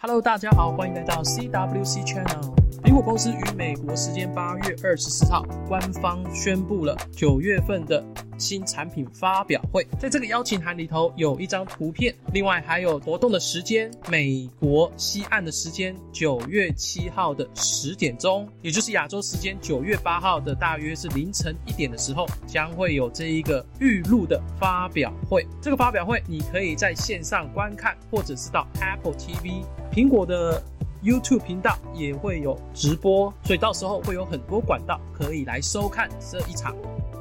Hello，大家好，欢迎来到 CWC Channel。苹果公司于美国时间八月二十四号官方宣布了九月份的新产品发表会，在这个邀请函里头有一张图片，另外还有活动的时间，美国西岸的时间九月七号的十点钟，也就是亚洲时间九月八号的大约是凌晨一点的时候，将会有这一个预录的发表会。这个发表会你可以在线上观看，或者是到 Apple TV、苹果的 YouTube 频道也会有直播，所以到时候会有很多管道可以来收看这一场。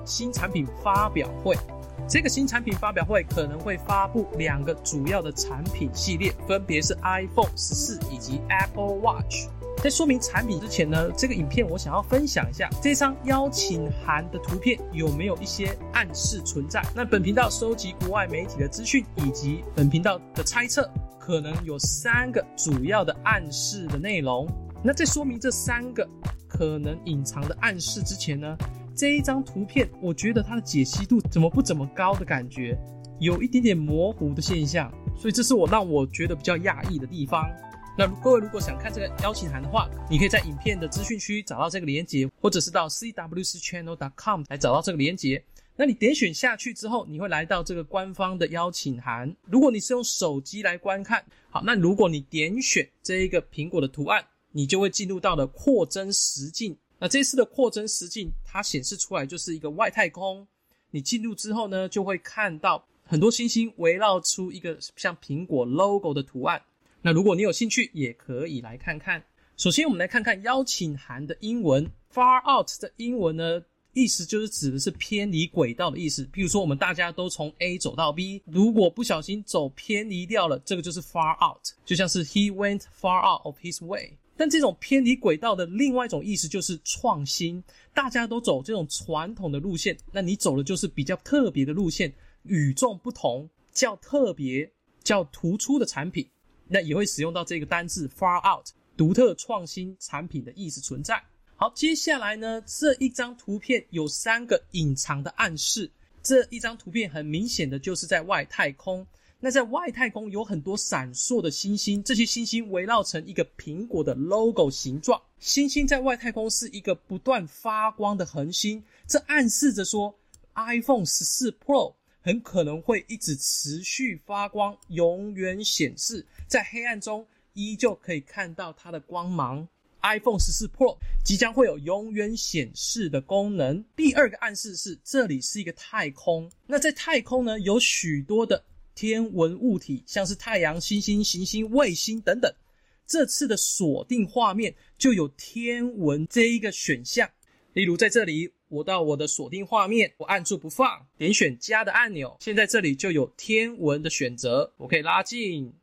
新产品发表会，这个新产品发表会可能会发布两个主要的产品系列，分别是 iPhone 十四以及 Apple Watch。在说明产品之前呢，这个影片我想要分享一下这张邀请函的图片有没有一些暗示存在。那本频道收集国外媒体的资讯以及本频道的猜测，可能有三个主要的暗示的内容。那在说明这三个可能隐藏的暗示之前呢，这一张图片，我觉得它的解析度怎么不怎么高的感觉，有一点点模糊的现象，所以这是我让我觉得比较讶异的地方。那各位如果想看这个邀请函的话，你可以在影片的资讯区找到这个连接，或者是到 cwcchannel.com 来找到这个连接。那你点选下去之后，你会来到这个官方的邀请函。如果你是用手机来观看，好，那如果你点选这一个苹果的图案，你就会进入到了扩增实境。那这次的扩增实境，它显示出来就是一个外太空。你进入之后呢，就会看到很多星星围绕出一个像苹果 logo 的图案。那如果你有兴趣，也可以来看看。首先，我们来看看邀请函的英文 “far out” 的英文呢，意思就是指的是偏离轨道的意思。譬如说，我们大家都从 A 走到 B，如果不小心走偏离掉了，这个就是 far out，就像是 He went far out of his way。但这种偏离轨道的另外一种意思就是创新，大家都走这种传统的路线，那你走的就是比较特别的路线，与众不同、较特别、较突出的产品，那也会使用到这个单字 far out，独特创新产品的意思存在。好，接下来呢，这一张图片有三个隐藏的暗示，这一张图片很明显的就是在外太空。那在外太空有很多闪烁的星星，这些星星围绕成一个苹果的 logo 形状。星星在外太空是一个不断发光的恒星，这暗示着说 iPhone 14 Pro 很可能会一直持续发光，永远显示，在黑暗中依旧可以看到它的光芒。iPhone 14 Pro 即将会有永远显示的功能。第二个暗示是这里是一个太空，那在太空呢，有许多的。天文物体，像是太阳、星星、行星、卫星等等。这次的锁定画面就有天文这一个选项。例如在这里，我到我的锁定画面，我按住不放，点选加的按钮，现在这里就有天文的选择。我可以拉近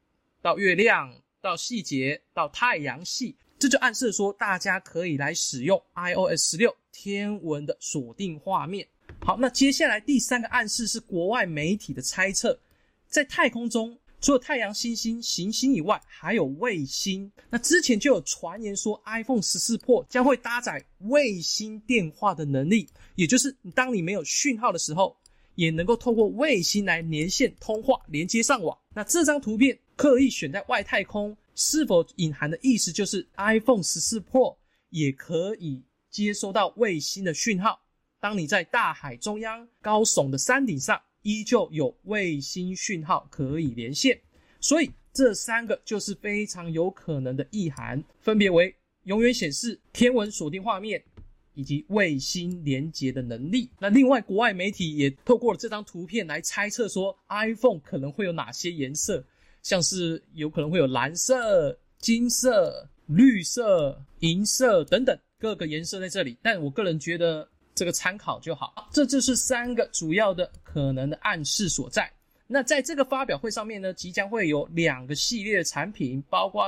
到月亮，到细节，到太阳系。这就暗示说，大家可以来使用 iOS 16天文的锁定画面。好，那接下来第三个暗示是国外媒体的猜测。在太空中，除了太阳、星星、行星以外，还有卫星。那之前就有传言说，iPhone 14 Pro 将会搭载卫星电话的能力，也就是当你没有讯号的时候，也能够透过卫星来连线通话、连接上网。那这张图片刻意选在外太空，是否隐含的意思就是 iPhone 14 Pro 也可以接收到卫星的讯号？当你在大海中央高耸的山顶上。依旧有卫星讯号可以连线，所以这三个就是非常有可能的意涵，分别为永远显示、天文锁定画面以及卫星连接的能力。那另外，国外媒体也透过了这张图片来猜测说，iPhone 可能会有哪些颜色，像是有可能会有蓝色、金色、绿色、银色等等各个颜色在这里。但我个人觉得。这个参考就好，这就是三个主要的可能的暗示所在。那在这个发表会上面呢，即将会有两个系列的产品，包括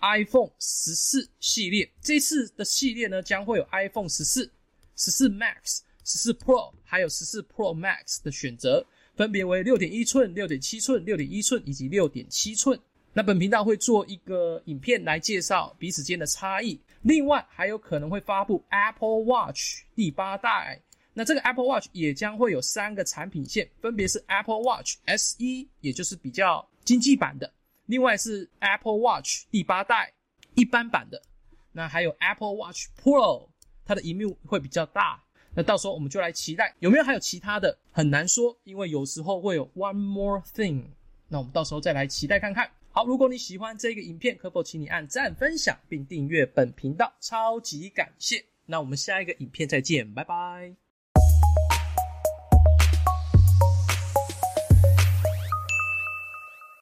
iPhone 14系列。这次的系列呢，将会有 iPhone 14、14 Max、14 Pro，还有14 Pro Max 的选择，分别为6.1寸、6.7寸、6.1寸以及6.7寸。那本频道会做一个影片来介绍彼此间的差异。另外还有可能会发布 Apple Watch 第八代，那这个 Apple Watch 也将会有三个产品线，分别是 Apple Watch SE，也就是比较经济版的，另外是 Apple Watch 第八代一般版的，那还有 Apple Watch Pro，它的荧幕会比较大。那到时候我们就来期待有没有还有其他的，很难说，因为有时候会有 One More Thing。那我们到时候再来期待看看。好，如果你喜欢这个影片，可否请你按赞、分享并订阅本频道？超级感谢。那我们下一个影片再见，拜拜。